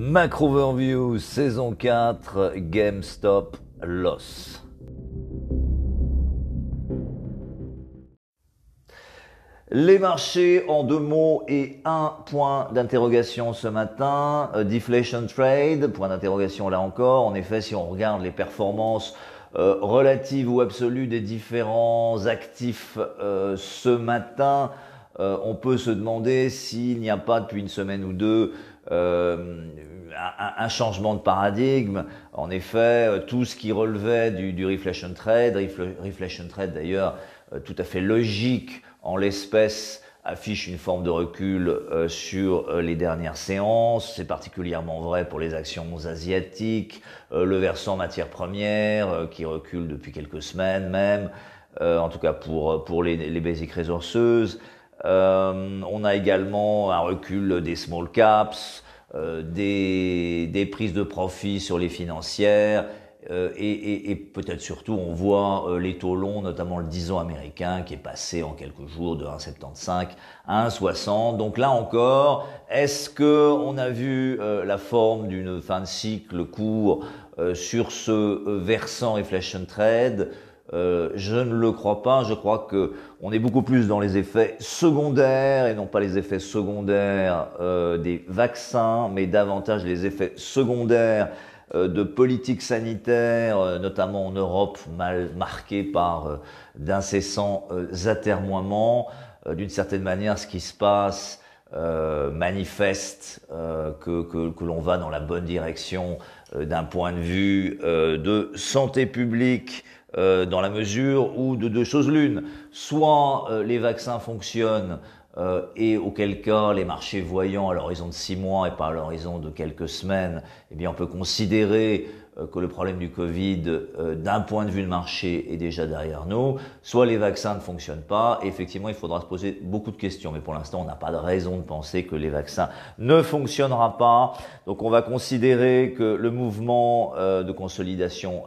Macro Overview, saison 4, GameStop Loss. Les marchés en deux mots et un point d'interrogation ce matin. Euh, deflation trade, point d'interrogation là encore. En effet, si on regarde les performances euh, relatives ou absolues des différents actifs euh, ce matin, on peut se demander s'il n'y a pas depuis une semaine ou deux un, un, changement de paradigme. En effet, tout ce qui relevait du, du trade, reflation trade d'ailleurs tout à fait logique en l'espèce affiche une forme de recul euh, sur euh, les dernières séances. C'est particulièrement vrai pour les actions asiatiques, euh, le versant matières premières qui recule depuis quelques semaines même, en tout cas pour, pour les, les basic ressources. on a également un recul des small caps, des, des prises de profit sur les financières euh, et, et, et peut-être surtout, on voit euh, les taux longs, notamment le 10 ans américain, qui est passé en quelques jours de 1,75 à 1,60. Donc là encore, est-ce que on a vu euh, la forme d'une fin de cycle court sur ce versant inflation trade je ne le crois pas. Je crois que on est beaucoup plus dans les effets secondaires et non pas les effets secondaires des vaccins, mais davantage les effets secondaires euh, de politique sanitaire, euh, notamment en Europe, mal marquée par euh, d'incessants atermoiements. D'une certaine manière, ce qui se passe manifeste que, que, que l'on va dans la bonne direction d'un point de vue de santé publique dans la mesure où de deux choses l'une, soit les vaccins fonctionnent euh, et auquel cas les marchés voyant à l'horizon de six mois et pas à l'horizon de quelques semaines, eh bien on peut considérer euh, que le problème du Covid, euh, d'un point de vue de marché, est déjà derrière nous. Soit les vaccins ne fonctionnent pas, et effectivement, il faudra se poser beaucoup de questions. Mais pour l'instant, on n'a pas de raison de penser que les vaccins ne fonctionnera pas. Donc, on va considérer que le mouvement euh, de consolidation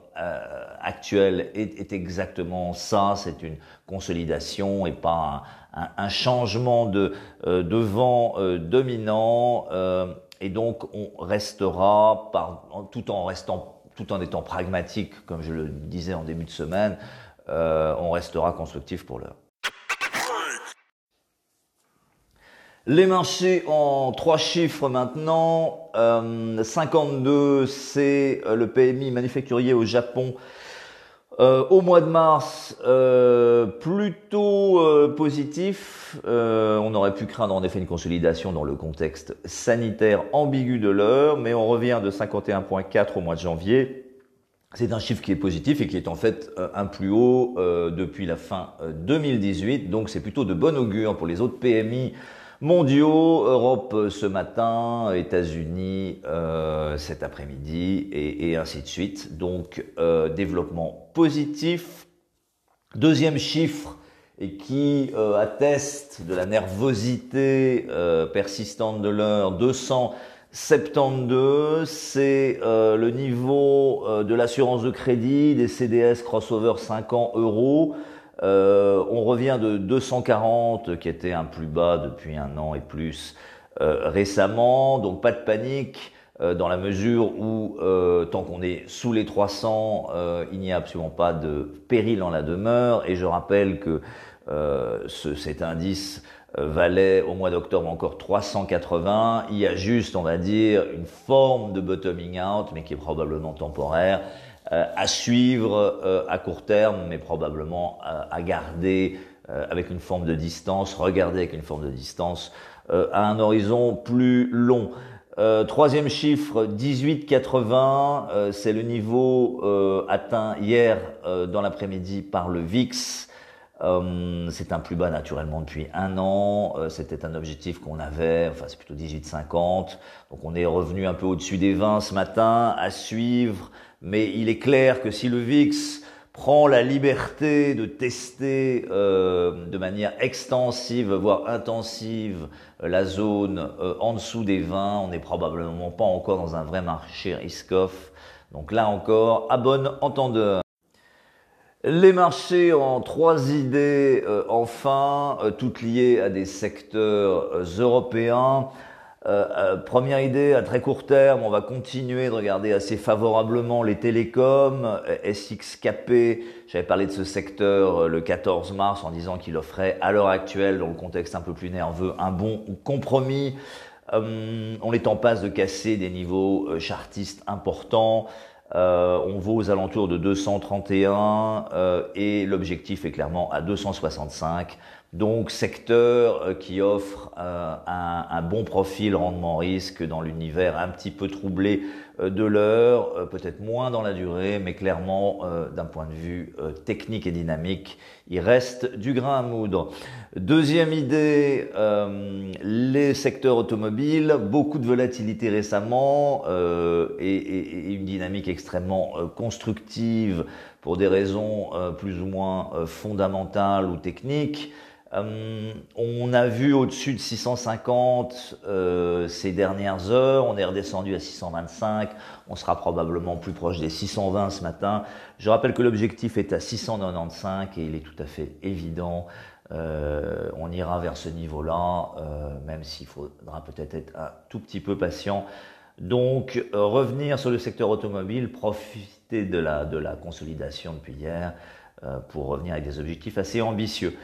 actuel est, est, exactement ça. C'est une consolidation et pas un, un, un changement de, de vent dominant. et donc, on restera, par, tout en restant tout en étant pragmatique, comme je le disais en début de semaine, euh, on restera constructif pour l'heure. Les marchés en trois chiffres maintenant. 52, euh, c'est le PMI manufacturier au Japon euh, au mois de mars, euh, plutôt euh, positif. on aurait pu craindre en effet une consolidation dans le contexte sanitaire ambigu de l'heure, mais on revient de 51.4 au mois de janvier. C'est un chiffre qui est positif et qui est en fait un plus haut depuis la fin 2018, donc c'est plutôt de bon augure pour les autres PMI mondiaux, Europe euh, ce matin, États-Unis euh, cet après-midi et, ainsi de suite. Donc euh, développement positif. Deuxième chiffre et qui atteste de la nervosité persistante de l'heure, 272, c'est le niveau de l'assurance de crédit des CDS crossover 5 ans euros. Euh, on revient de 240 qui était un plus bas depuis un an et plus euh, récemment, donc pas de panique euh, dans la mesure où tant qu'on est sous les 300, il n'y a absolument pas de péril en la demeure. Et je rappelle que ce, cet indice valait au mois d'octobre encore 380. Il y a juste, on va dire, une forme de bottoming out, mais qui est probablement temporaire. Euh, à suivre euh, à court terme, mais probablement à, garder euh, avec une forme de distance, regarder avec une forme de distance à un horizon plus long. Euh, troisième chiffre, 18,80, c'est le niveau atteint hier dans l'après-midi par le VIX. C'est un plus bas naturellement depuis un an. C'était un objectif qu'on avait, enfin c'est plutôt 18,50. Donc on est revenu un peu au-dessus des 20 ce matin. À suivre mais il est clair que si le VIX prend la liberté de tester euh, de manière extensive, voire intensive, la zone euh, en dessous des 20, on n'est probablement pas encore dans un vrai marché risk-off. Donc là encore, à bon entendeur. Les marchés en trois idées, euh, enfin, toutes liées à des secteurs européens. Euh, euh, première idée, à très court terme, on va continuer de regarder assez favorablement les télécoms. Euh, SXKP, j'avais parlé de ce secteur le 14 mars en disant qu'il offrait à l'heure actuelle, dans le contexte un peu plus nerveux, un bon compromis. on est en passe de casser des niveaux chartistes importants. On vaut aux alentours de 231 et l'objectif est clairement à 265. Donc secteur euh, qui offre euh, un, bon profil rendement-risque dans l'univers un petit peu troublé euh, de l'heure, peut-être moins dans la durée, mais clairement d'un point de vue technique et dynamique, il reste du grain à moudre. Deuxième idée, les secteurs automobiles, beaucoup de volatilité récemment et, une dynamique extrêmement constructive pour des raisons plus ou moins fondamentales ou techniques. Euh, on a vu au-dessus de 650 euh, ces dernières heures, on est redescendu à 625, on sera probablement plus proche des 620 ce matin. Je rappelle que l'objectif est à 695 et il est tout à fait évident, euh, on ira vers ce niveau-là, même s'il faudra peut-être être un tout petit peu patient. Donc revenir sur le secteur automobile, profiter de la, de la consolidation depuis hier pour revenir avec des objectifs assez ambitieux.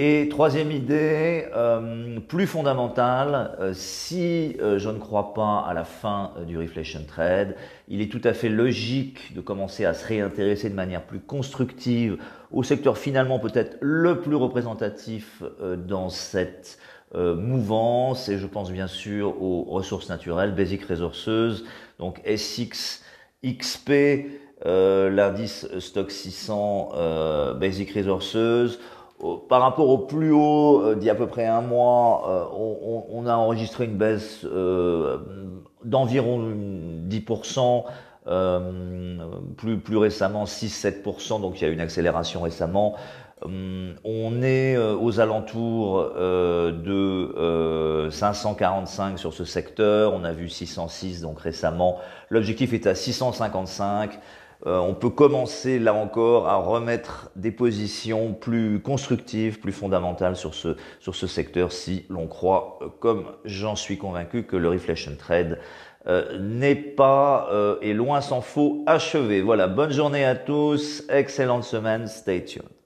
Et troisième idée, euh, plus fondamentale, euh, si euh, je ne crois pas à la fin du reflation trade, il est tout à fait logique de commencer à se réintéresser de manière plus constructive au secteur finalement peut-être le plus représentatif dans cette mouvance, et je pense bien sûr aux ressources naturelles, Basic Resources, donc SX, XP, l'indice Stock 600 Basic Resources, par rapport au plus haut euh, d'il y a à peu près un mois, euh, on, a enregistré une baisse euh, d'environ 10%, plus, récemment 6-7%, donc il y a une accélération récemment. on est aux alentours de 545 sur ce secteur, on a vu 606 donc récemment. L'objectif est à 655. Euh, on peut commencer là encore à remettre des positions plus constructives, plus fondamentales sur ce, sur ce secteur si l'on croit, euh, comme j'en suis convaincu, que le reflection trade euh, n'est pas, et loin s'en faut, achevé. Voilà, bonne journée à tous, excellente semaine, stay tuned.